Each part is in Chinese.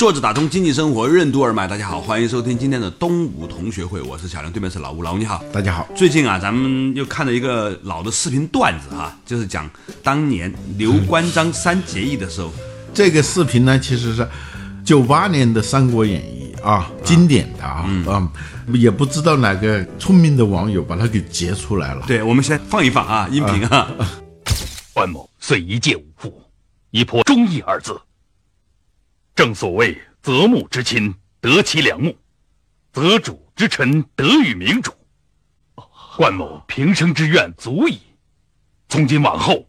坐着打通经济生活任督二脉，大家好，欢迎收听今天的东吴同学会，我是小梁，对面是老吴，老吴你好，大家好。最近啊，咱们又看了一个老的视频段子哈、就是讲当年刘关张三结义的时候，这个视频呢，其实是九八年的《三国演义》啊，经典的啊，嗯，也不知道哪个聪明的网友把它给截出来了。对，我们先放一放啊，音频啊，关某虽一介武夫，亦颇忠义二字。正所谓择木之亲，得其良木；择主之臣，得与明主。关某平生之愿足矣。从今往后，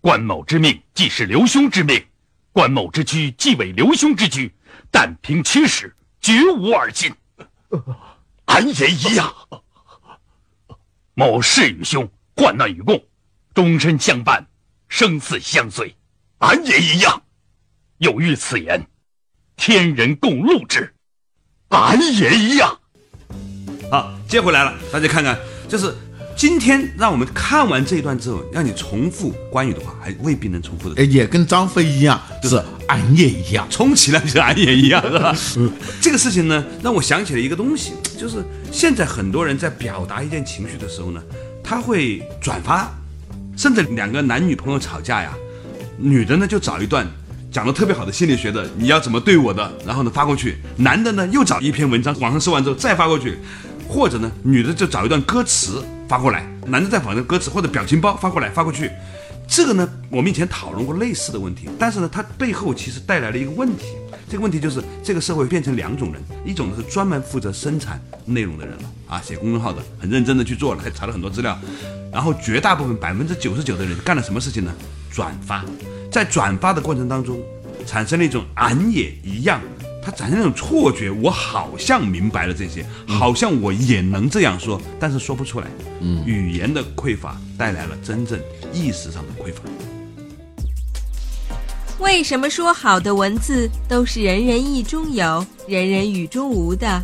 关某之命既是刘兄之命，关某之躯既为刘兄之躯，但凭驱使，绝无二心。俺也一样。某誓与兄患难与共，终身相伴，生死相随。俺也一样。有遇此言，天人共怒之。俺也一样。好，接回来了，大家看看，就是今天让我们看完这一段之后，让你重复关羽的话，还未必能重复的哎，也跟张飞一样，就是俺也一样。充其量就是俺也一样，是吧？这个事情呢，让我想起了一个东西，就是现在很多人在表达一件情绪的时候呢，他会转发，甚至两个男女朋友吵架呀，女的呢就找一段讲的特别好的心理学的，你要怎么对我的，然后呢发过去，男的呢又找一篇文章，网上搜完之后再发过去，或者呢女的就找一段歌词发过来，男的再把那歌词或者表情包发过来发过去。这个呢，我们以前讨论过类似的问题，但是呢，它背后其实带来了一个问题。这个问题就是，这个社会变成两种人，一种呢是专门负责生产内容的人了啊，写公众号的，很认真的去做了，还查了很多资料。然后绝大部分百分之九十九的人干了什么事情呢？转发，在转发的过程当中，产生了一种俺也一样，他产生那种错觉，我好像明白了这些，好像我也能这样说，但是说不出来。嗯，语言的匮乏带来了真正意识上的匮乏。为什么说好的文字都是人人意中有、人人语中无的？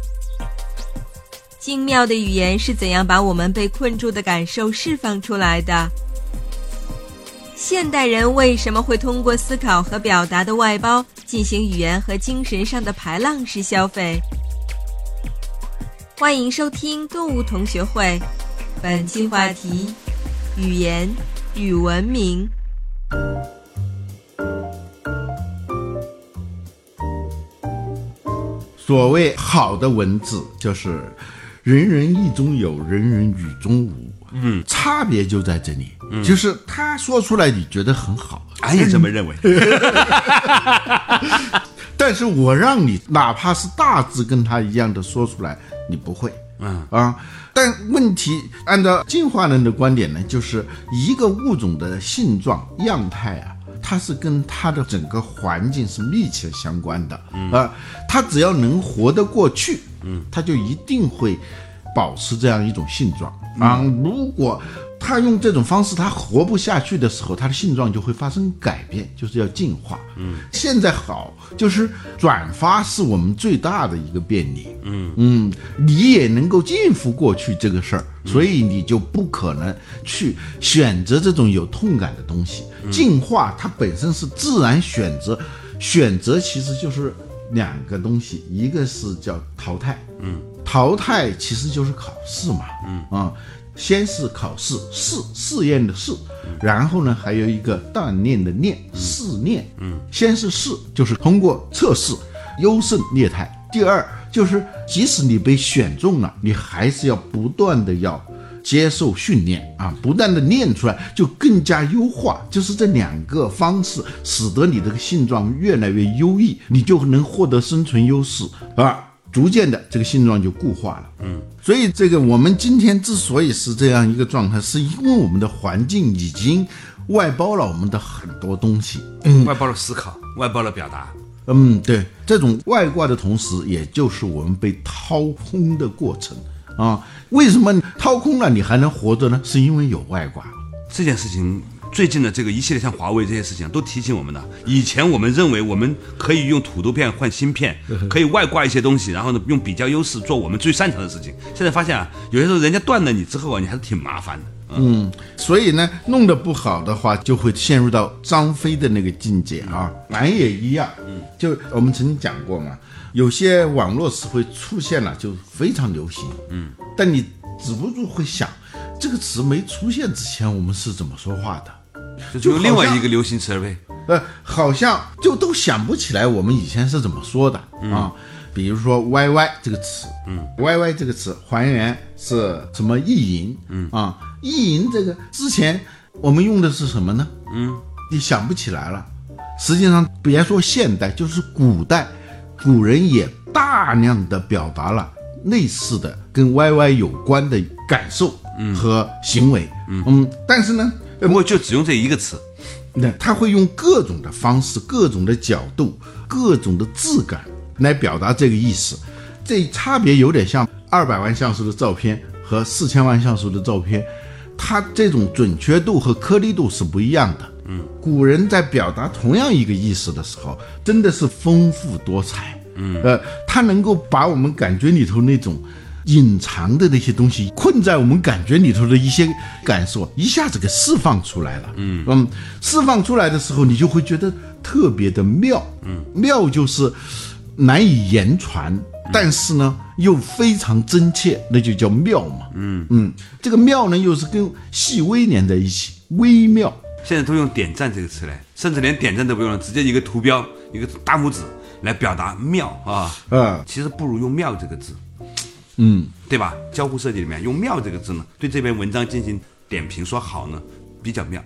精妙的语言是怎样把我们被困住的感受释放出来的？现代人为什么会通过思考和表达的外包进行语言和精神上的排浪式消费？欢迎收听动物同学会，本期话题：语言与文明。所谓好的文字，就是人人意中有，人人语中无。嗯，差别就在这里，就是他说出来你觉得很好，俺也这么认为。但是我让你哪怕是大致跟他一样的说出来，你不会。嗯。啊，但问题按照进化论的观点呢，就是一个物种的性状样态啊，它是跟它的整个环境是密切相关的。啊，它只要能活得过去，嗯，它就一定会保持这样一种性状啊。如果他用这种方式，他活不下去的时候，他的性状就会发生改变，就是要进化。嗯，现在好，就是转发是我们最大的一个便利。嗯嗯，你也能够应付过去这个事儿，所以你就不可能去选择这种有痛感的东西。进化它本身是自然选择，选择其实就是两个东西，一个是叫淘汰，嗯，淘汰其实就是考试嘛，嗯啊。先是考试试试验的试，然后呢还有一个锻炼的炼试炼。嗯，先是试，就是通过测试优胜劣汰。第二就是即使你被选中了，你还是要不断的要接受训练啊，不断的练出来，就更加优化。就是这两个方式，使得你这个性状越来越优异，你就能获得生存优势啊。逐渐的，这个性状就固化了。嗯，所以这个我们今天之所以是这样一个状态，是因为我们的环境已经外包了我们的很多东西。嗯外包了思考，外包了表达，嗯，对，这种外挂的同时，也就是我们被掏空的过程啊。为什么掏空了你还能活着呢？是因为有外挂。这件事情最近的这个一系列像华为这些事情都提醒我们的。以前我们认为我们可以用土豆片换芯片，可以外挂一些东西，然后呢用比较优势做我们最擅长的事情。现在发现啊，有些时候人家断了你之后啊，你还是挺麻烦的。嗯，所以呢，弄得不好的话，就会陷入到张飞的那个境界啊。俺也一样，嗯，就我们曾经讲过嘛，有些网络词汇出现了就非常流行，嗯，但你止不住会想，这个词没出现之前我们是怎么说话的？这就另外一个流行词呗。呃，好像就都想不起来我们以前是怎么说的啊。比如说 “yy” 这个词，嗯，“yy” 这个词还原是什么意淫？嗯啊，意淫这个之前我们用的是什么呢？嗯，你想不起来了。实际上，别说现代，就是古代，古人也大量的表达了类似的跟 “yy” 有关的感受和行为。嗯，但是呢，不过就只用这一个词，那他会用各种的方式、各种的角度、各种的质感。来表达这个意思，这差别有点像二百万像素的照片和四千万像素的照片，它这种准确度和颗粒度是不一样的。嗯，古人在表达同样一个意思的时候，真的是丰富多彩。嗯，呃，他能够把我们感觉里头那种隐藏的那些东西，困在我们感觉里头的一些感受，一下子给释放出来了。嗯嗯，释放出来的时候，你就会觉得特别的妙。嗯，妙就是。难以言传，但是呢又非常真切，那就叫妙嘛。嗯嗯，这个妙呢又是跟细微连在一起，微妙。现在都用点赞这个词来，甚至连点赞都不用了，直接一个图标，一个大拇指来表达妙啊。嗯，其实不如用妙这个字。嗯，对吧？交互设计里面用妙这个字呢，对这篇文章进行点评说好呢，比较妙，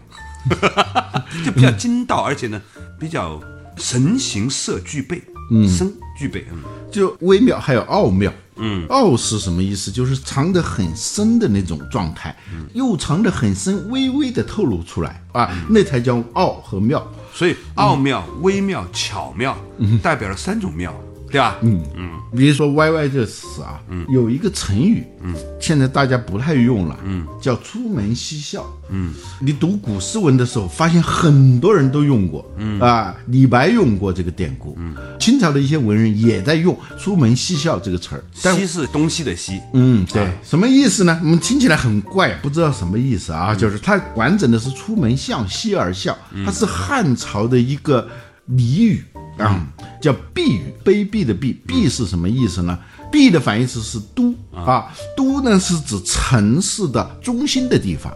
就比较精到，而且呢比较神形色俱备。嗯，深具备，嗯，就微妙，还有奥妙，嗯，奥是什么意思？就是藏得很深的那种状态，嗯，又藏得很深，微微的透露出来啊，那才叫奥和妙。所以奥妙、微妙、巧妙，代表了三种妙。对吧？嗯。嗯，比如说 “yy” 这个词啊，嗯，有一个成语，嗯，现在大家不太用了，嗯，叫“出门嬉笑”。嗯，你读古诗文的时候，发现很多人都用过，嗯。啊，李白用过这个典故，嗯，清朝的一些文人也在用“出门嬉笑”这个词儿。西是东西的西，嗯，对，什么意思呢？我们听起来很怪，不知道什么意思啊？就是它完整的是“出门向西而笑”，它是汉朝的一个俚语。啊，叫避雨，卑鄙的鄙，鄙是什么意思呢？鄙的反义词是都啊，都呢是指城市的中心的地方，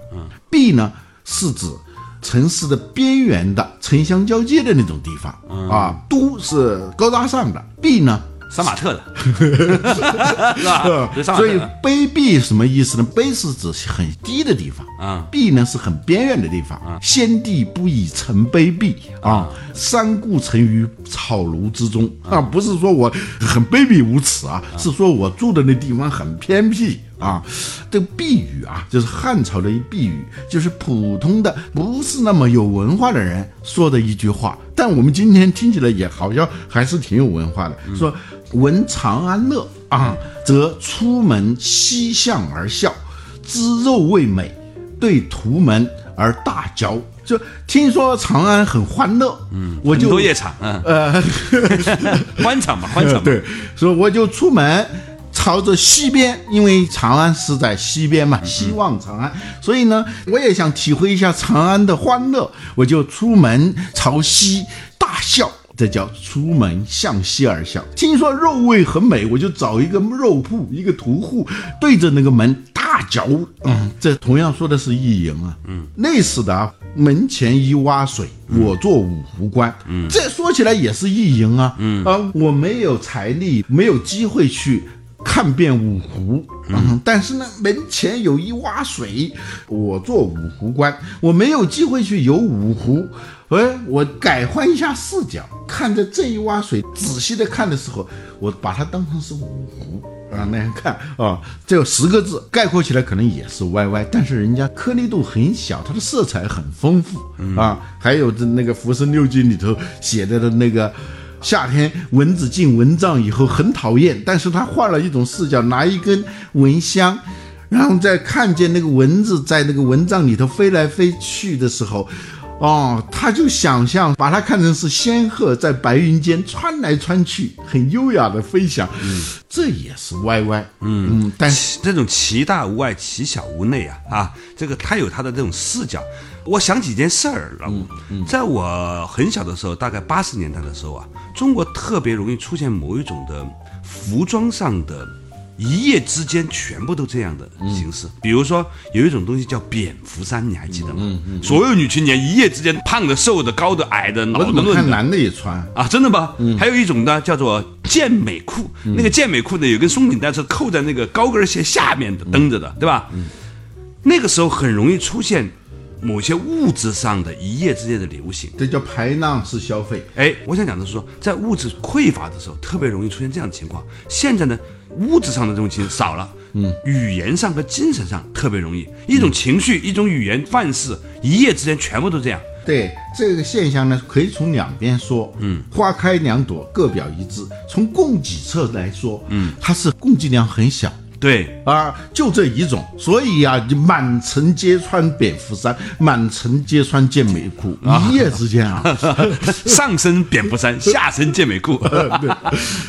鄙呢是指城市的边缘的城乡交接的那种地方啊，都是高大上的，鄙呢。杀马特的，是吧？所以卑鄙什么意思呢？卑是指很低的地方啊，鄙呢是很边缘的地方啊。先帝不以臣卑鄙啊，三顾臣于草庐之中啊，不是说我很卑鄙无耻啊，是说我住的那地方很偏僻啊。这个避语啊，就是汉朝的一鄙语，就是普通的不是那么有文化的人说的一句话，但我们今天听起来也好像还是挺有文化的，说。闻长安乐啊，则出门西向而笑，知肉味美，对屠门而大嚼。就听说长安很欢乐，嗯，我就多夜场，嗯，呃，欢场嘛，欢场。对，所以我就出门朝着西边，因为长安是在西边嘛，希望长安。所以呢，我也想体会一下长安的欢乐，我就出门朝西大笑。这叫出门向西而笑。听说肉味很美，我就找一个肉铺，一个屠户，对着那个门大嚼。嗯，这同样说的是意淫啊。嗯，类似的啊，门前一洼水，我做五湖关。嗯，这说起来也是意淫啊。嗯啊，我没有财力，没有机会去。看遍五湖，嗯，但是呢，门前有一洼水，我做五湖关，我没有机会去游五湖，哎，我改换一下视角，看着这一洼水，仔细的看的时候，我把它当成是五湖。啊那样看啊，这十个字概括起来可能也是歪歪，但是人家颗粒度很小，它的色彩很丰富。啊，还有这那个《浮生六记》里头写的的那个。夏天蚊子进蚊帐以后很讨厌，但是他换了一种视角，拿一根蚊香。然后在看见那个蚊子在那个蚊帐里头飞来飞去的时候，哦，他就想象把它看成是仙鹤在白云间穿来穿去，很优雅的飞翔。嗯，这也是歪歪。嗯嗯，但是这种其大无外，其小无内啊啊，这个他有他的这种视角。我想起一件事儿，老吴，在我很小的时候，大概八十年代的时候啊，中国特别容易出现某一种的服装上的。一夜之间全部都这样的形式，比如说有一种东西叫蝙蝠衫，你还记得吗？所有女青年一夜之间胖的、瘦的、高的、矮的、老的、嫩的，看男的也穿？啊，真的吗？还有一种呢，叫做健美裤，那个健美裤呢有根松紧带是扣在那个高跟鞋下面的，蹬着的，对吧？那个时候很容易出现某些物质上的一夜之间的流行，这叫排浪式消费。哎，我想讲的是说，在物质匮乏的时候，特别容易出现这样的情况。现在呢？物质上的这种情少了，嗯，语言上和精神上特别容易，一种情绪，一种语言范式，一夜之间全部都这样。对这个现象呢，可以从两边说，嗯，花开两朵，各表一枝。从供给侧来说，嗯，它是供给量很小，对啊，就这一种，所以呀，就满城皆穿蝙蝠衫，满城皆穿健美裤，一夜之间啊，上身蝙蝠衫，下身健美裤。对，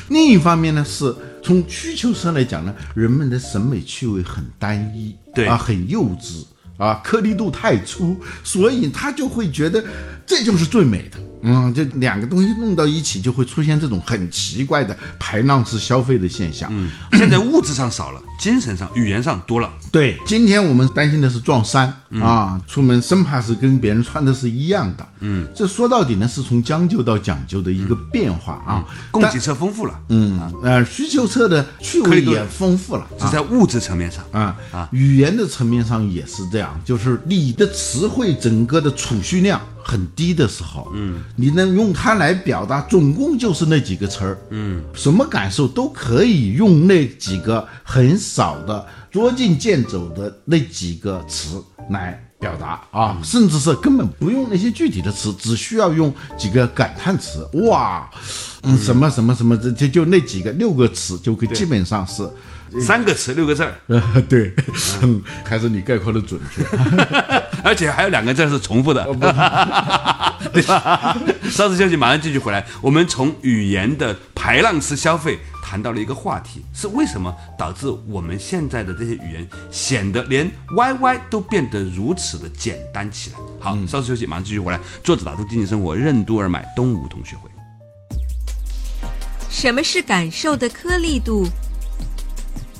另一方面呢是。从需求上来讲呢，人们的审美趣味很单一，对啊，很幼稚啊，颗粒度太粗，所以他就会觉得这就是最美的。嗯，这两个东西弄到一起，就会出现这种很奇怪的排浪式消费的现象。嗯，现在物质上少了，精神上、语言上多了。对，今天我们担心的是撞衫啊，出门生怕是跟别人穿的是一样的。嗯，这说到底呢，是从将就到讲究的一个变化啊。供给侧丰富了，嗯呃，需求侧的趣味也丰富了，是在物质层面上啊啊，语言的层面上也是这样，就是你的词汇整个的储蓄量。很低的时候，嗯，你能用它来表达，总共就是那几个词儿，嗯，什么感受都可以用那几个很少的捉襟见肘的那几个词来表达啊，甚至是根本不用那些具体的词，只需要用几个感叹词，哇，嗯，什么什么什么，这就就那几个六个词就可以基本上是。三个词六个字儿，对，嗯，还是你概括的准确，而且还有两个字是重复的，对吧？稍事休息，马上继续回来。我们从语言的排浪式消费谈到了一个话题，是为什么导致我们现在的这些语言显得连 YY 都变得如此的简单起来？好，稍事休息，马上继续回来。作者打通经济生活任督二脉东吴同学会。什么是感受的颗粒度？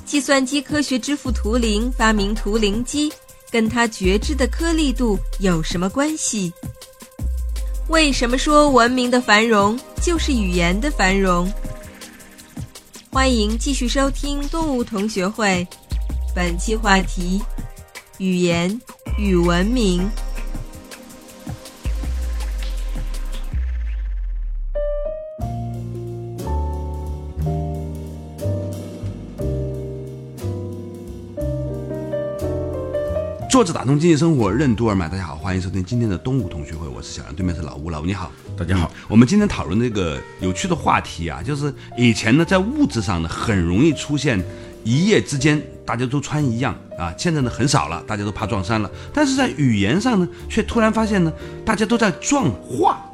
计算机科学之父图灵发明图灵机，跟它觉知的颗粒度有什么关系？为什么说文明的繁荣就是语言的繁荣？欢迎继续收听动物同学会，本期话题：语言与文明。作者打通经济生活任督二脉，大家好，欢迎收听今天的东吴同学会，我是小杨，对面是老吴，老吴你好，大家好。我们今天讨论这个有趣的话题啊，就是以前呢，在物质上呢，很容易出现一夜之间大家都穿一样啊，现在呢很少了，大家都怕撞衫了。但是在语言上呢，却突然发现呢，大家都在撞话，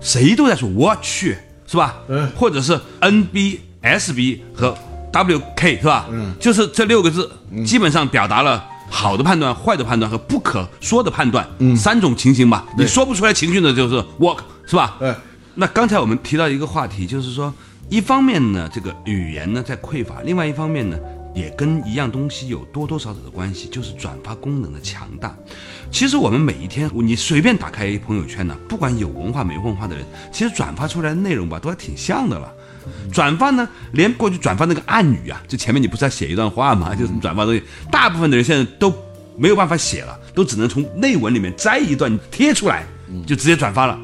谁都在说我去，是吧？嗯。或者是 N B S B 和 W K 是吧？嗯。就是这六个字，基本上表达了。好的判断、坏的判断和不可说的判断，嗯，三种情形吧。你说不出来情绪呢，就是 work，是吧？对。那刚才我们提到一个话题，就是说，一方面呢，这个语言呢在匮乏；，另外一方面呢，也跟一样东西有多多少少的关系，就是转发功能的强大。其实我们每一天，你随便打开朋友圈呢，不管有文化没文化的人，其实转发出来的内容吧，都还挺像的了。转发呢，连过去转发那个暗语啊，就前面你不是要写一段话吗？就是转发东西，大部分的人现在都没有办法写了，都只能从内文里面摘一段贴出来，就直接转发了。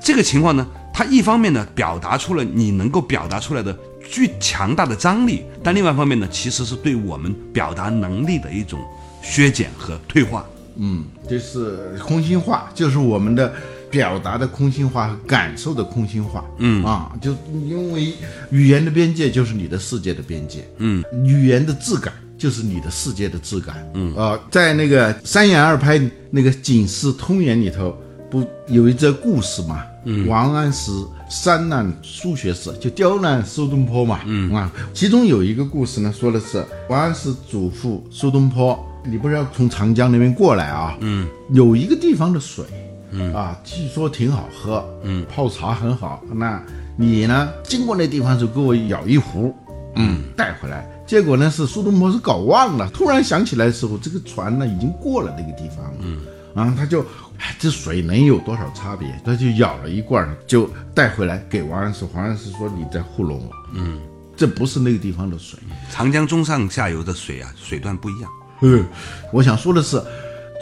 这个情况呢，它一方面呢表达出了你能够表达出来的巨强大的张力，但另外一方面呢，其实是对我们表达能力的一种削减和退化。嗯，这是空心化，就是我们的表达的空心化和感受的空心化。嗯啊，就因为语言的边界就是你的世界的边界。嗯，语言的质感。就是你的世界的质感，嗯，呃，在那个三言二拍那个《警世通言》里头，不有一则故事嘛？嗯，王安石三难数学史，就刁难苏东坡嘛，嗯啊，其中有一个故事呢，说的是王安石嘱咐苏东坡，你不是要从长江那边过来啊？嗯，有一个地方的水，嗯啊，据说挺好喝，嗯，泡茶很好，那你呢，经过那地方就给我舀一壶，嗯，带回来。结果呢是苏东坡是搞忘了，突然想起来的时候，这个船呢已经过了那个地方了，嗯，啊，他就，哎，这水能有多少差别？他就舀了一罐，就带回来给王安石。王安石说：“你在糊弄我，嗯，这不是那个地方的水。长江中上下游的水啊，水段不一样。嗯，我想说的是。”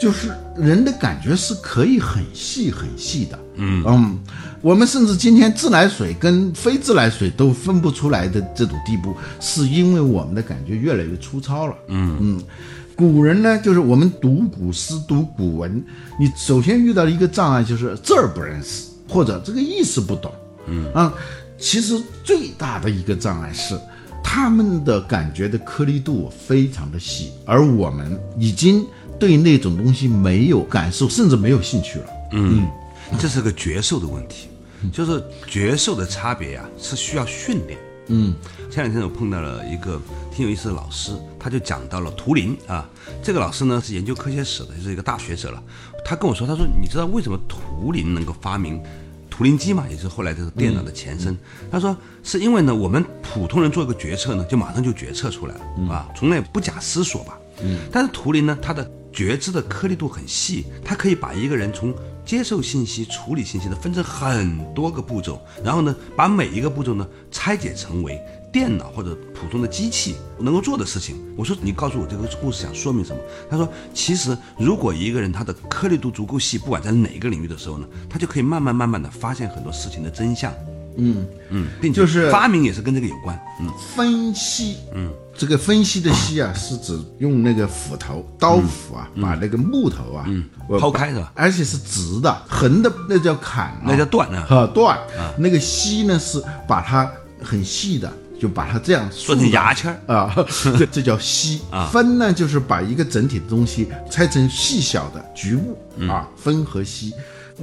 就是人的感觉是可以很细很细的，嗯嗯，我们甚至今天自来水跟非自来水都分不出来的这种地步，是因为我们的感觉越来越粗糙了，嗯嗯。古人呢，就是我们读古诗读古文，你首先遇到一个障碍就是字儿不认识，或者这个意思不懂，嗯啊。其实最大的一个障碍是，他们的感觉的颗粒度非常的细，而我们已经。对那种东西没有感受，甚至没有兴趣了。嗯，这是个觉受的问题，就是觉受的差别呀，是需要训练。嗯，前两天我碰到了一个挺有意思的老师，他就讲到了图灵啊。这个老师呢是研究科学史的，就是一个大学者了。他跟我说，他说你知道为什么图灵能够发明图灵机吗？也是后来这个电脑的前身。他说是因为呢，我们普通人做一个决策呢，就马上就决策出来了啊，从来不假思索吧。嗯，但是图灵呢，他的觉知的颗粒度很细，它可以把一个人从接受信息、处理信息呢分成很多个步骤，然后呢把每一个步骤呢拆解成为电脑或者普通的机器能够做的事情。我说你告诉我这个故事想说明什么？他说其实如果一个人他的颗粒度足够细，不管在哪个领域的时候呢，他就可以慢慢慢慢的发现很多事情的真相。嗯嗯，并就是发明也是跟这个有关。嗯，分析，嗯。这个分析的析啊，是指用那个斧头、刀斧啊，把那个木头啊抛开是吧？而且是直的，横的那叫砍，那叫断啊。哈，断。那个析呢，是把它很细的，就把它这样做成牙签啊，这这叫析。分呢，就是把一个整体的东西拆成细小的局部啊，分和析。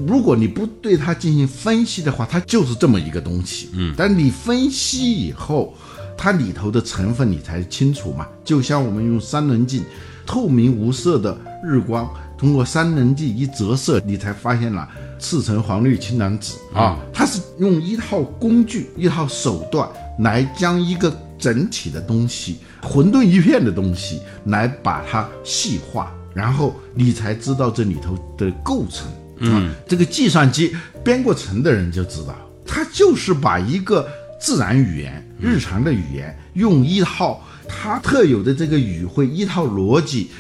如果你不对它进行分析的话，它就是这么一个东西。嗯，但你分析以后。它里头的成分你才清楚嘛？就像我们用三棱镜，透明无色的日光，通过三棱镜一折射，你才发现了赤橙黄绿青蓝紫啊。它是用一套工具、一套手段来将一个整体的东西、混沌一片的东西来把它细化，然后你才知道这里头的构成。嗯，这个计算机编过程的人就知道，它就是把一个。自然语言、日常的语言，用一套它特有的这个语汇、一套逻辑，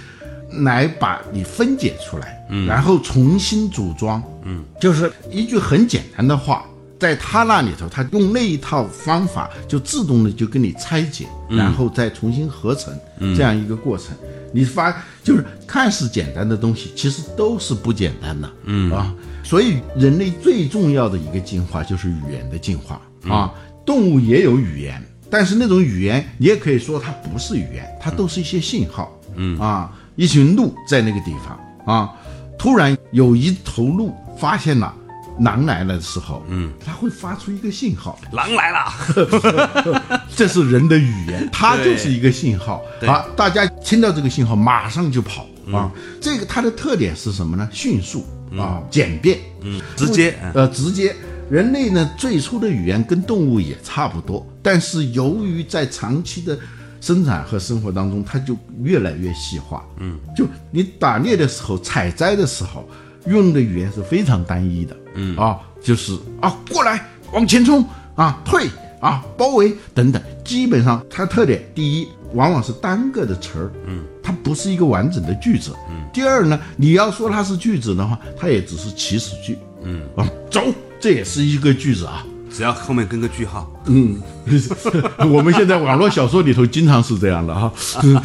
来把你分解出来，嗯，然后重新组装，嗯，就是一句很简单的话，在他那里头，他用那一套方法，就自动的就跟你拆解，然后再重新合成，这样一个过程，你发就是看似简单的东西，其实都是不简单的，嗯。啊，所以人类最重要的一个进化就是语言的进化啊。动物也有语言，但是那种语言你也可以说它不是语言，它都是一些信号。嗯啊，一群鹿在那个地方啊，突然有一头鹿发现了狼来了的时候，嗯，它会发出一个信号，狼来了，这是人的语言，它就是一个信号啊。大家听到这个信号马上就跑啊。这个它的特点是什么呢？迅速啊，简便，嗯，直接，呃，直接。人类呢，最初的语言跟动物也差不多，但是由于在长期的生产和生活当中，它就越来越细化。嗯，就你打猎的时候、采摘的时候，用的语言是非常单一的。嗯啊，就是啊，过来，往前冲啊，退啊，包围等等，基本上它特点，第一，往往是单个的词儿。嗯，它不是一个完整的句子。嗯，第二呢，你要说它是句子的话，它也只是祈使句。嗯啊，走。这也是一个句子啊，只要后面跟个句号。嗯，我们现在网络小说里头经常是这样的哈。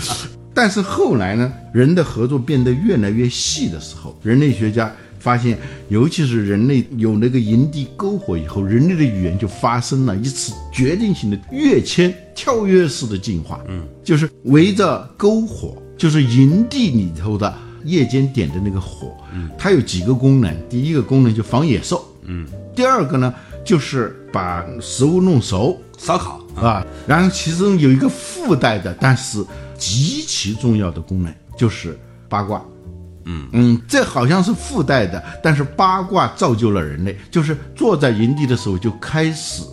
但是后来呢，人的合作变得越来越细的时候，人类学家发现，尤其是人类有那个营地篝火以后，人类的语言就发生了一次决定性的跃迁、跳跃式的进化。嗯，就是围着篝火，就是营地里头的夜间点的那个火。嗯，它有几个功能，第一个功能就防野兽。嗯，第二个呢，就是把食物弄熟。烧烤啊，然后其中有一个附带的，但是极其重要的功能，就是八卦。嗯嗯，这好像是附带的，但是八卦造就了人类，就是坐在营地的时候就开始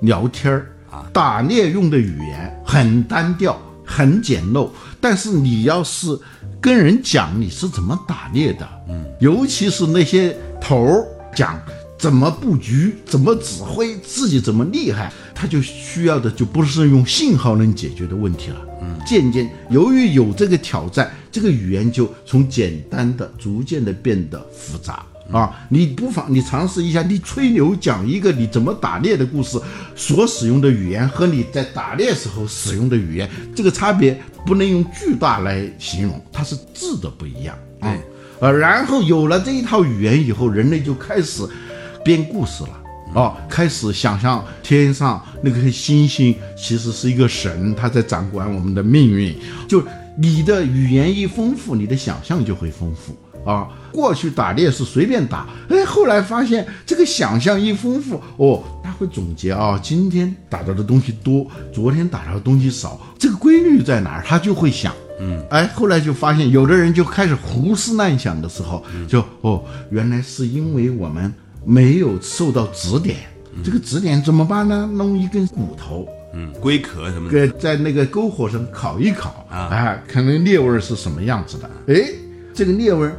聊天儿啊。打猎用的语言很单调，很简陋，但是你要是跟人讲你是怎么打猎的，嗯，尤其是那些头儿讲怎么布局、怎么指挥、自己怎么厉害，他就需要的就不是用信号能解决的问题了。嗯，渐渐由于有这个挑战。这个语言就从简单的逐渐的变得复杂啊！你不妨你尝试一下，你吹牛讲一个你怎么打猎的故事，所使用的语言和你在打猎时候使用的语言，这个差别不能用巨大来形容，它是质的不一样啊。呃，然后有了这一套语言以后，人类就开始编故事了哦，开始想象天上那颗星星其实是一个神，他在掌管我们的命运，就。你的语言一丰富，你的想象就会丰富啊。过去打猎是随便打，哎，后来发现这个想象一丰富，哦，他会总结啊，今天打到的东西多，昨天打到的东西少，这个规律在哪儿？他就会想，嗯，哎，后来就发现有的人就开始胡思乱想的时候，就哦，原来是因为我们没有受到指点，这个指点怎么办呢？弄一根骨头。嗯，龟壳什么的，在那个篝火上烤一烤啊，看那猎味是什么样子的。哎，这个猎味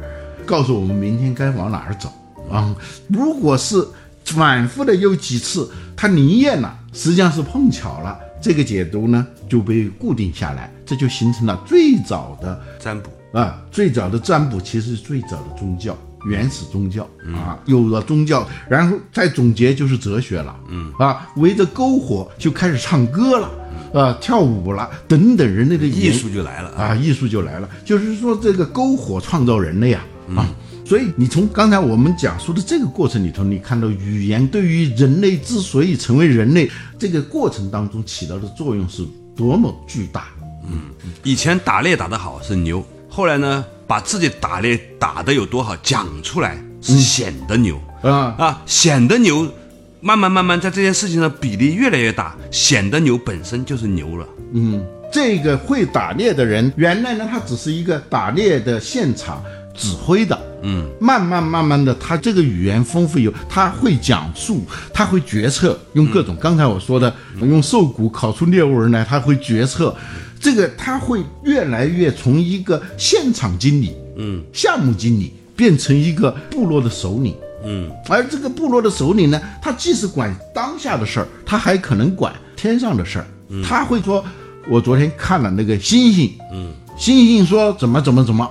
告诉我们明天该往哪儿走啊。如果是反复的有几次它灵验了，实际上是碰巧了，这个解读呢就被固定下来，这就形成了最早的占卜啊。最早的占卜其实是最早的宗教。原始宗教啊，有了宗教，然后再总结就是哲学了。嗯啊，围着篝火就开始唱歌了，啊，跳舞了，等等，人类的艺术就来了啊，艺术就来了。就是说，这个篝火创造人类啊啊，所以你从刚才我们讲述的这个过程里头，你看到语言对于人类之所以成为人类这个过程当中起到的作用是多么巨大。嗯，以前打猎打得好是牛，后来呢？把自己打猎打得有多好讲出来，是显得牛啊啊！显得牛，慢慢慢慢在这件事情上比例越来越大，显得牛本身就是牛了。嗯，这个会打猎的人，原来呢他只是一个打猎的现场指挥的。嗯，慢慢慢慢的，他这个语言丰富有，他会讲述，他会决策，用各种刚才我说的，用兽骨烤出猎物来，他会决策。这个他会越来越从一个现场经理，嗯，项目经理变成一个部落的首领，嗯，而这个部落的首领呢，他既是管当下的事儿，他还可能管天上的事儿。他会说：“我昨天看了那个星星，嗯，星星说怎么怎么怎么，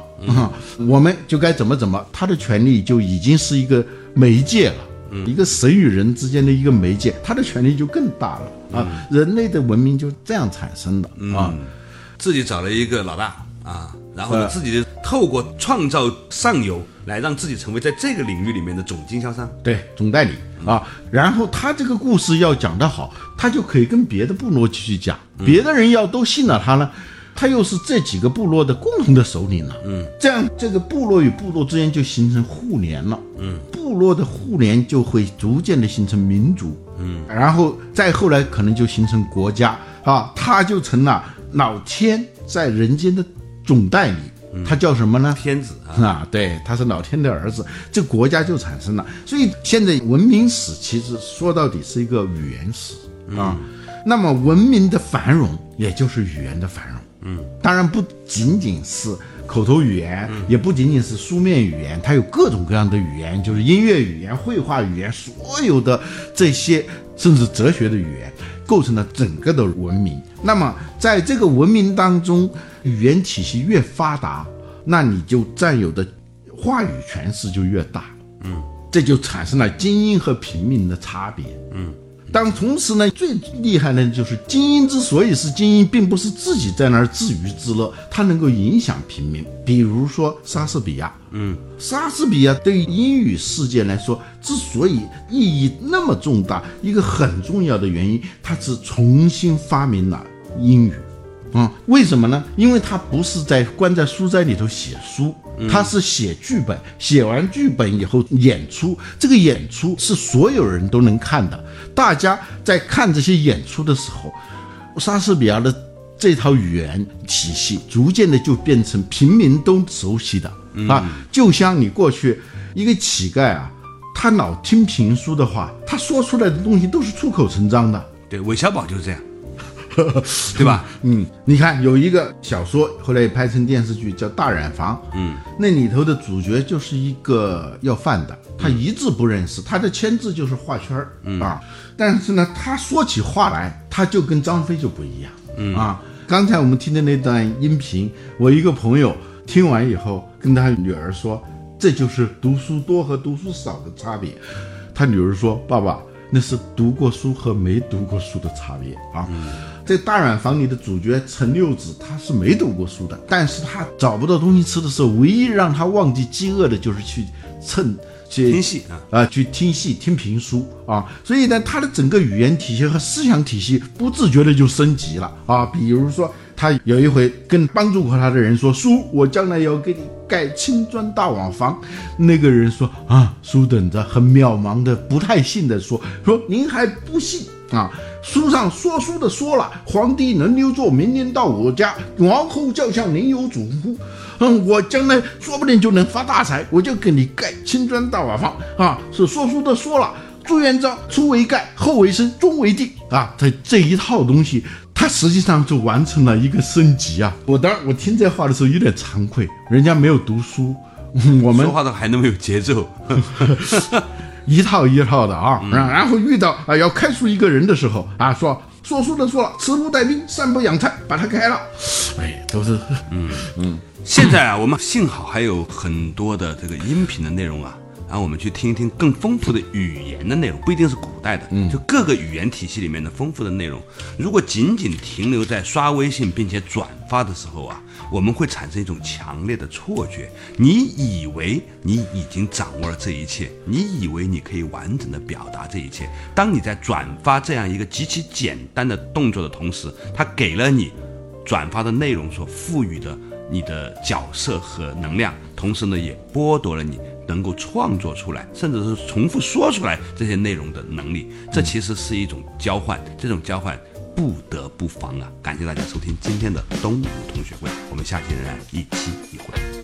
我们就该怎么怎么。”他的权利就已经是一个媒介了，一个神与人之间的一个媒介，他的权利就更大了啊！人类的文明就这样产生的啊。自己找了一个老大啊，然后呢，自己透过创造上游来让自己成为在这个领域里面的总经销商，对，总代理啊。然后他这个故事要讲得好，他就可以跟别的部落继续讲，别的人要都信了他呢，他又是这几个部落的共同的首领了。嗯，这样这个部落与部落之间就形成互联了。嗯，部落的互联就会逐渐的形成民族。嗯，然后再后来可能就形成国家啊，他就成了。老天在人间的总代理，他叫什么呢？天子啊，对，他是老天的儿子，这国家就产生了。所以现在文明史其实说到底是一个语言史啊。那么文明的繁荣，也就是语言的繁荣。嗯，当然不仅仅是口头语言，也不仅仅是书面语言，它有各种各样的语言，就是音乐语言、绘画语言，所有的这些，甚至哲学的语言。构成了整个的文明。那么，在这个文明当中，语言体系越发达，那你就占有的话语权势就越大。嗯，这就产生了精英和平民的差别。嗯，但同时呢，最厉害的就是精英之所以是精英，并不是自己在那儿自娱自乐，他能够影响平民。比如说莎士比亚，嗯，莎士比亚对于英语世界来说，之所以意义那么重大，一个很重要的原因，他是重新发明了英语。啊、为什么呢？因为他不是在关在书斋里头写书，他是写剧本，写完剧本以后演出，这个演出是所有人都能看的。大家在看这些演出的时候，莎士比亚的这套语言体系逐渐的就变成平民都熟悉的啊，就像你过去一个乞丐啊，他老听评书的话，他说出来的东西都是出口成章的。对，韦小宝就是这样，对吧？嗯，你看有一个小说，后来也拍成电视剧，叫《大染坊》。嗯，那里头的主角就是一个要饭的，他一字不认识，他的签字就是画圈儿、啊。但是呢，他说起话来，他就跟张飞就不一样。嗯啊，刚才我们听的那段音频，我一个朋友听完以后，跟他女儿说，这就是读书多和读书少的差别。他女儿说：“爸爸，那是读过书和没读过书的差别啊。在大染坊里的主角陈六子，他是没读过书的，但是他找不到东西吃的时候，唯一让他忘记饥饿的就是去蹭去听戏啊啊，去听戏、听评书啊，所以呢，他的整个语言体系和思想体系不自觉的就升级了啊。比如说，他有一回跟帮助过他的人说：“叔，我将来要给你盖青砖大瓦房。”那个人说：“啊，叔等着，很渺茫的，不太信的说说您还不信啊？书上说书的说了，皇帝能留作明年到我家，王后叫向您有嘱咐。”嗯，我将来说不定就能发大财，我就给你盖青砖大瓦房啊！是说书的说了，朱元璋初为盖，后为升，终为帝啊！这这一套东西，他实际上就完成了一个升级啊！我当然我听这话的时候有点惭愧，人家没有读书，我们说话都还那么有节奏，一套一套的啊，然然后遇到啊要开除一个人的时候啊，说说书的说了，慈不带兵，善不养菜，把他开了，哎，都是嗯。嗯。现在啊，我们幸好还有很多的这个音频的内容啊，然后我们去听一听更丰富的语言的内容，不一定是古代的，就各个语言体系里面的丰富的内容。如果仅仅停留在刷微信并且转发的时候啊，我们会产生一种强烈的错觉，你以为你已经掌握了这一切，你以为你可以完整的表达这一切。当你在转发这样一个极其简单的动作的同时，它给了你转发的内容所赋予的你的角色和能量，同时呢，也剥夺了你能够创作出来，甚至是重复说出来这些内容的能力。这其实是一种交换，这种交换不得不防啊！感谢大家收听今天的东吴同学会，我们下期仍然一期一会。